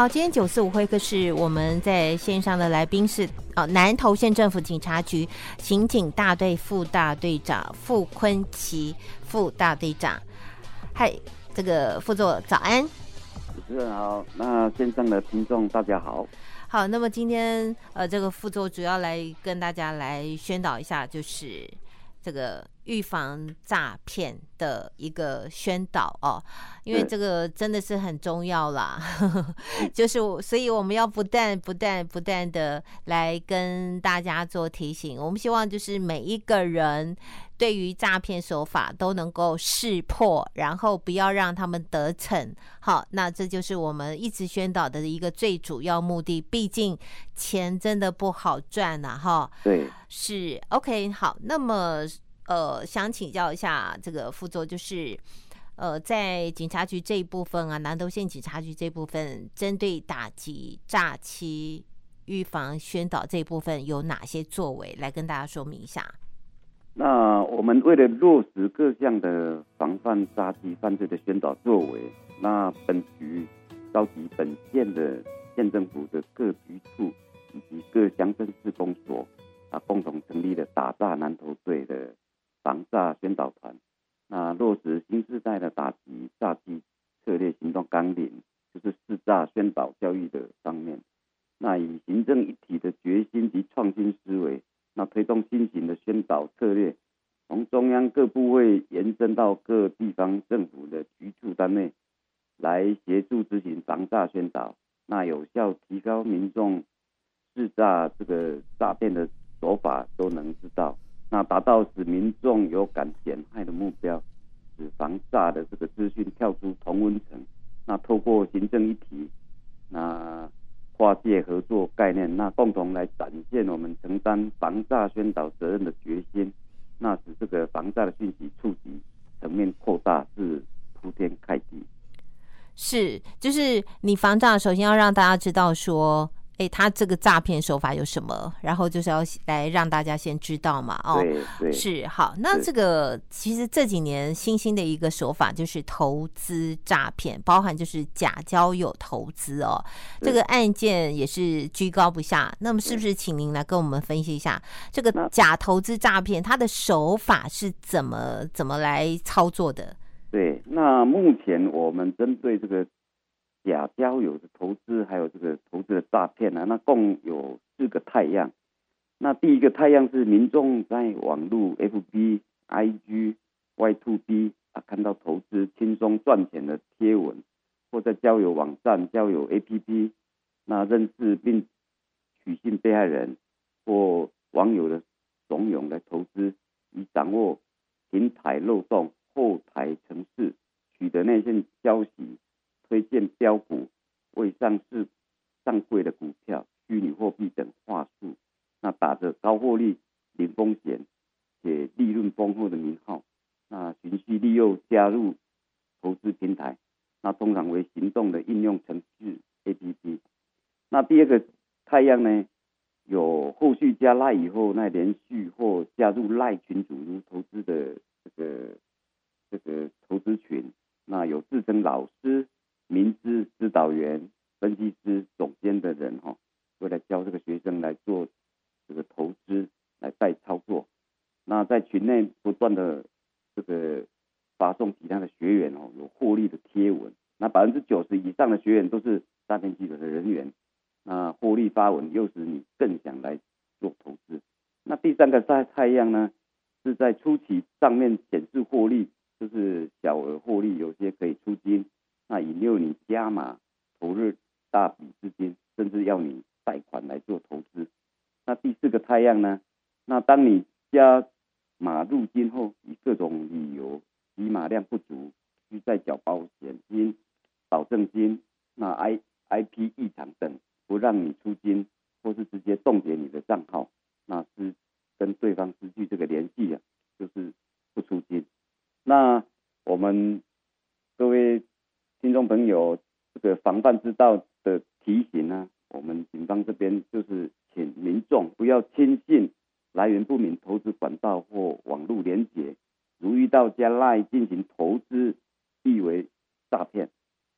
好，今天九四五会客室，我们在线上的来宾是哦，南投县政府警察局刑警大队副大队长傅坤奇副大队长。嗨，这个副座早安。主持人好，那线上的听众大家好。好，那么今天呃，这个副座主要来跟大家来宣导一下，就是这个。预防诈骗的一个宣导哦，因为这个真的是很重要啦。就是所以我们要不断、不断、不断的来跟大家做提醒。我们希望就是每一个人对于诈骗手法都能够识破，然后不要让他们得逞。好，那这就是我们一直宣导的一个最主要目的。毕竟钱真的不好赚呐，哈。对，是 OK。好，那么。呃，想请教一下这个副座，就是呃，在警察局这一部分啊，南投县警察局这部分，针对打击诈欺、预防宣导这一部分有哪些作为，来跟大家说明一下。那我们为了落实各项的防范诈欺犯罪的宣导作为，那本局召集本县的县政府的各局处以及各乡镇市公所啊，共同成立了打诈南投队的。防诈宣导团，那落实新时代的打击诈欺策略行动纲领，就是四诈宣导教育的方面。那以行政一体的决心及创新思维，那推动新型的宣导策略，从中央各部会延伸到各地方政府的局处单位，来协助执行防诈宣导，那有效提高民众识诈这个诈骗的手法都能知道。那达到使民众有感减害的目标，使防诈的这个资讯跳出同温层。那透过行政一体，那跨界合作概念，那共同来展现我们承担防诈宣导责任的决心。那使这个防诈的讯息触及层面扩大，是铺天盖地。是，就是你防诈，首先要让大家知道说。哎，他这个诈骗手法有什么？然后就是要来让大家先知道嘛。哦，是好。那这个其实这几年新兴的一个手法就是投资诈骗，包含就是假交友投资哦。这个案件也是居高不下。那么是不是请您来跟我们分析一下这个假投资诈骗它的手法是怎么怎么来操作的？对，那目前我们针对这个。假交友的投资，还有这个投资的诈骗啊，那共有四个太阳。那第一个太阳是民众在网络 FB、IG、Y2B 啊，看到投资轻松赚钱的贴文，或在交友网站、交友 APP，那认识并取信被害人或网友的怂恿来投资，以掌握平台漏洞、后台程式，取得内线消息。推荐标股、未上市、上柜的股票、虚拟货币等话术，那打着高获利、零风险且利润丰厚的名号，那循序利诱加入投资平台，那通常为行动的应用程序 APP。那第二个太阳呢，有后续加赖以后，那连续或加入赖群组如投资的这个这个投资群，那有自称老师。明知指导员、分析师、总监的人哈，会来教这个学生来做这个投资，来带操作。那在群内不断的这个发送其他的学员哦，有获利的贴文。那百分之九十以上的学员都是诈骗集团的人员。那获利发文又使你更想来做投资。那第三个太太阳呢，是在初期账面显示获利，就是小额获利，有些可以出金。那引诱你加码投入大笔资金，甚至要你贷款来做投资。那第四个太阳呢？那当你加马入金后，以各种理由以马量不足，需再缴保险金、保证金，那 I I P 异常等，不让你出金，或是直接冻结你的账号，那是跟对方失去这个联系啊，就是不出金。那我们各位。听众朋友，这个防范之道的提醒呢，我们警方这边就是请民众不要轻信来源不明投资管道或网络连结，如遇到加赖进行投资，必为诈骗。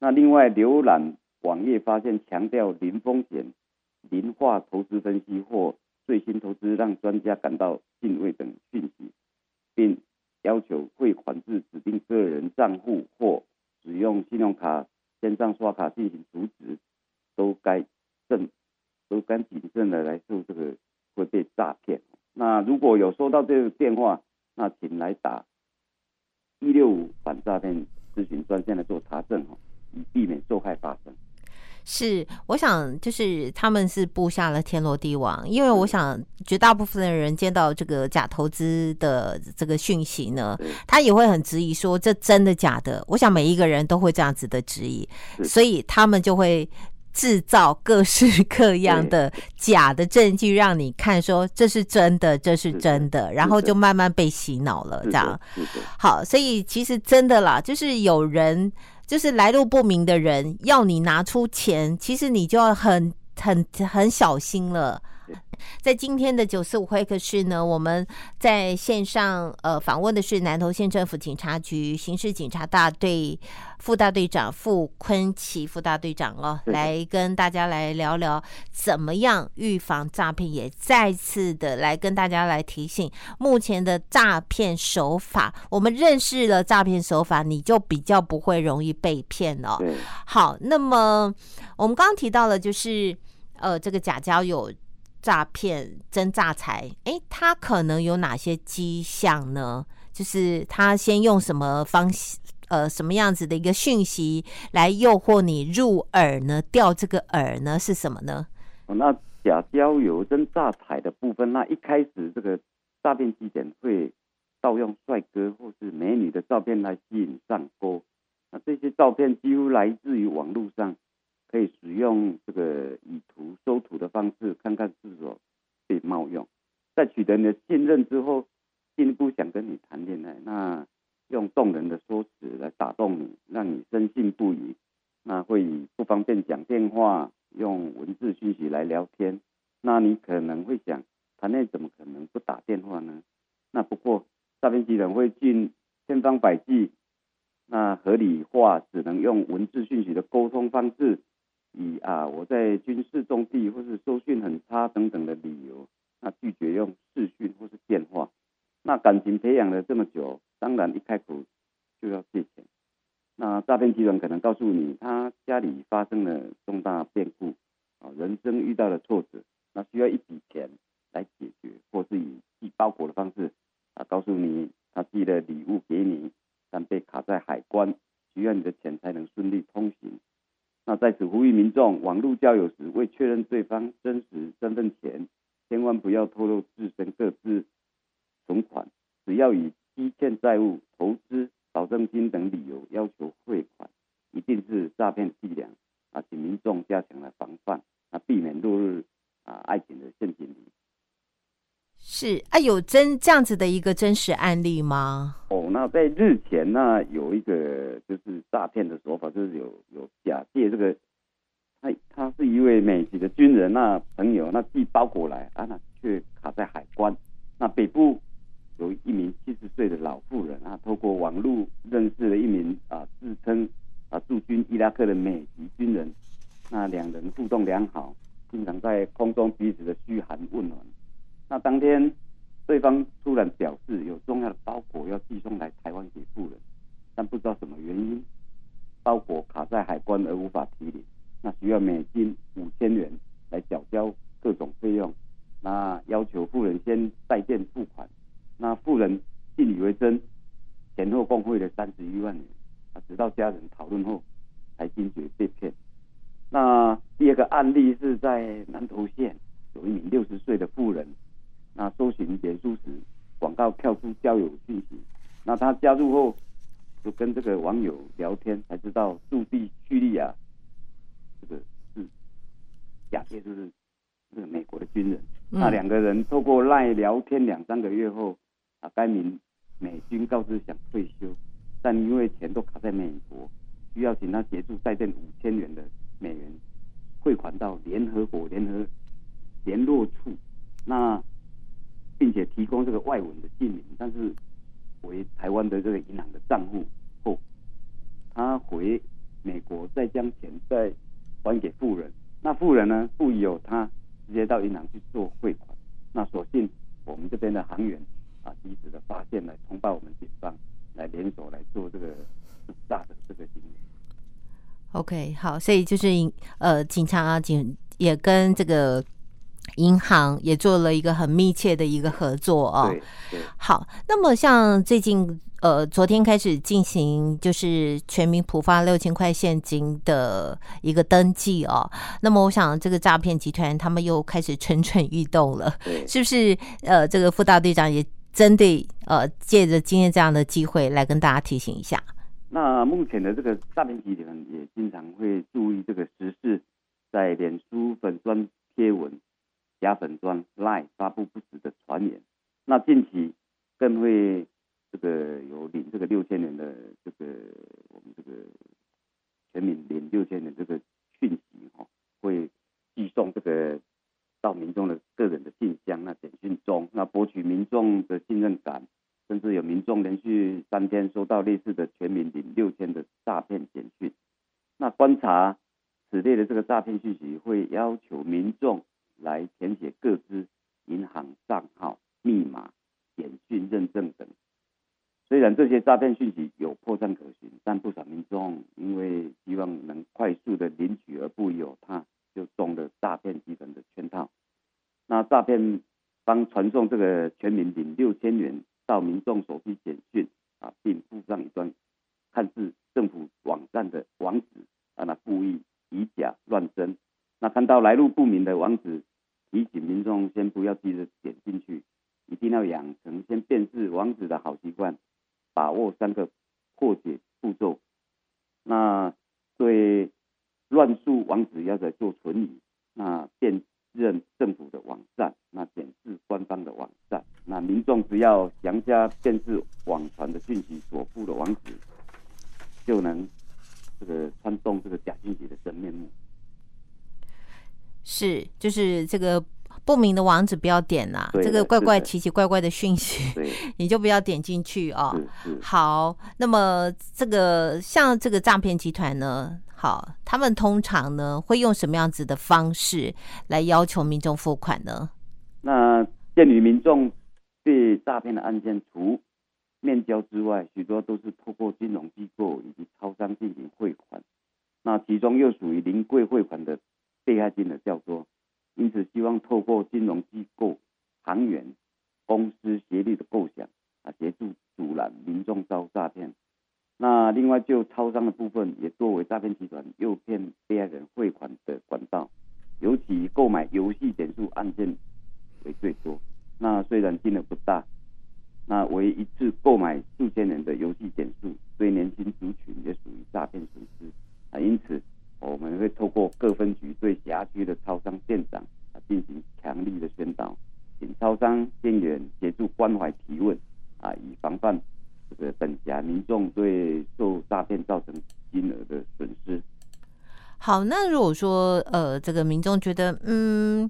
那另外浏览网页发现强调零风险、零化投资分析或最新投资让专家感到敬畏等讯息，并要求汇款至指定个人账户或使用信用卡线上刷卡进行阻止，都该慎都该谨慎的来做这个会被诈骗。那如果有收到这个电话，那请来打一六五反诈骗咨询专线来做查证哦，以避免受害发生。是，我想就是他们是布下了天罗地网，因为我想绝大部分的人见到这个假投资的这个讯息呢，他也会很质疑说，这真的假的？我想每一个人都会这样子的质疑，所以他们就会制造各式各样的假的证据让你看，说这是真的，这是真的，然后就慢慢被洗脑了，这样。好，所以其实真的啦，就是有人。就是来路不明的人要你拿出钱，其实你就要很很很小心了。在今天的九四五会客室呢，我们在线上呃访问的是南投县政府警察局刑事警察大队副大队长傅坤奇副大队长哦，来跟大家来聊聊怎么样预防诈骗，也再次的来跟大家来提醒目前的诈骗手法。我们认识了诈骗手法，你就比较不会容易被骗哦。好，那么我们刚刚提到了，就是呃这个假交友。诈骗真诈财，哎，他可能有哪些迹象呢？就是他先用什么方式，呃，什么样子的一个讯息来诱惑你入耳呢？钓这个饵呢是什么呢？那假交友真诈财的部分，那一开始这个诈骗地点会盗用帅哥或是美女的照片来吸引上钩，那这些照片几乎来自于网络上。可以使用这个以图搜图的方式，看看是否被冒用。在取得你的信任之后，进一步想跟你谈恋爱，那用动人的说辞来打动你，让你深信不疑。那会以不方便讲电话，用文字讯息来聊天。那你可能会想，谈恋爱怎么可能不打电话呢？那不过诈骗集团会尽千方百计，那合理化只能用文字讯息的沟通方式。以啊，我在军事重地或是收讯很差等等的理由，那拒绝用视讯或是电话。那感情培养了这么久，当然一开口就要借钱。那诈骗集团可能告诉你，他家里发生了重大变故，啊，人生遇到了挫折，那需要一笔钱来解决，或是以寄包裹的方式，啊，告诉你他寄了礼物给你，但被卡在海关，需要你的钱才能顺利通行。那在此呼吁民众，网络交友时未确认对方真实身份前，千万不要透露自身各资、存款。只要以积欠债务、投资、保证金等理由要求汇款，一定是诈骗伎俩。啊，请民众加强了防范，啊，避免落入啊爱情的陷阱里。是啊，有真这样子的一个真实案例吗？哦，那在日前呢，有一个就是诈骗的手法，就是有有假借这个，他他是一位美籍的军人，那朋友那寄包裹来啊，那却卡在海关。那北部有一名七十岁的老妇人啊，透过网络认识了一名啊自称啊驻军伊拉克的美籍军人，那两人互动良好，经常在空中彼此的嘘寒问暖。那当天，对方突然表示有重要的包裹要寄送来台湾给富人，但不知道什么原因，包裹卡在海关而无法提领，那需要美金五千元来缴交各种费用，那要求富人先带电付款，那富人信以为真，前后共汇了三十一万元，啊，直到家人讨论后才惊觉被骗。那第二个案例是在南投县，有一名六十岁的妇人。那搜寻脸书时，广告跳出交友信息。那他加入后，就跟这个网友聊天，才知道驻地叙利亚这个是假借就是这个美国的军人。那两个人透过赖聊天两三个月后，啊，该名美军告知想退休，但因为钱都卡在美国，需要请他协助带电五千元的美元汇款到联合国联合联络处。那并且提供这个外文的姓名，但是回台湾的这个银行的账户后，他回美国再将钱再还给富人。那富人呢，不由他直接到银行去做汇款。那所幸我们这边的行员啊，及时的发现来通报我们警方，来联手来做这个大的这个行为。OK，好，所以就是呃，警察，警也跟这个。银行也做了一个很密切的一个合作哦。好，那么像最近呃，昨天开始进行就是全民普发六千块现金的一个登记哦。那么我想这个诈骗集团他们又开始蠢蠢欲动了，是不是？呃，这个副大队长也针对呃，借着今天这样的机会来跟大家提醒一下。那目前的这个诈骗集团也经常会注意这个时事，在脸书粉专贴文。假粉专 LINE 发布不实的传言，那近期更会这个有领这个六千元的这个我们这个全民领六千元这个讯息哈，会寄送这个到民众的个人的信箱，那简讯中，那博取民众的信任感，甚至有民众连续三天收到类似的全民领六千的诈骗简讯，那观察此类的这个诈骗讯息，会要求民众。来填写各资、银行账号、密码、简讯认证等。虽然这些诈骗讯息有破绽可循，但不少民众因为希望能快速的领取而不有他，就中了诈骗集团的圈套。那诈骗方传送这个全民领六千元到民众手机简讯啊，并附上一段看似政府网站的网址，让他故意以假乱真。那看到来路不明的网址，提醒民众先不要急着点进去，一定要养成先辨识网址的好习惯，把握三个破解步骤。那对乱数网址要在做存疑，那辨认政府的网站，那检视官方的网站。那民众只要详加辨识网传的讯息所附的网址，就能这个穿洞这个假讯息的真面目。是，就是这个不明的网址不要点呐、啊，这个怪怪奇奇怪怪的讯息，你就不要点进去哦。好，那么这个像这个诈骗集团呢，好，他们通常呢会用什么样子的方式来要求民众付款呢？那鉴于民众被诈骗的案件，除面交之外，许多都是透过金融机构以及超商进行汇款，那其中又属于临柜汇款的。被害金额较多，因此希望透过金融机构、行员、公司协力的构想啊，协助阻拦民众遭诈骗。那另外就超商的部分，也作为诈骗集团诱骗被害人汇款的管道，尤其购买游戏点数案件为最多。那虽然金额不大，那为一次购买数千人的游戏点数，对年轻族群也属于诈骗损失啊，因此。我们会透过各分局对辖区的超商店长啊进行强力的宣导，请超商店员协助关怀提问啊，以防范这个本辖民众对受诈骗造成金额的损失。好，那如果说呃这个民众觉得嗯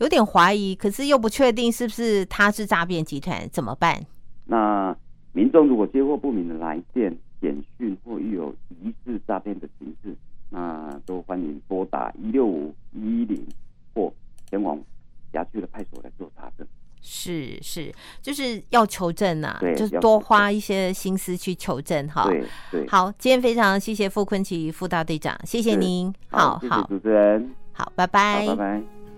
有点怀疑，可是又不确定是不是他是诈骗集团，怎么办？那民众如果接获不明的来电、简讯或遇有疑似诈骗的形式。那都欢迎拨打一六五一零或前往辖区的派出所来做查证。是是，就是要求证啊，就是多花一些心思去求证哈。对对。好，今天非常谢谢傅坤奇副大队长，谢谢您。好好，主持人。好，拜拜。拜拜。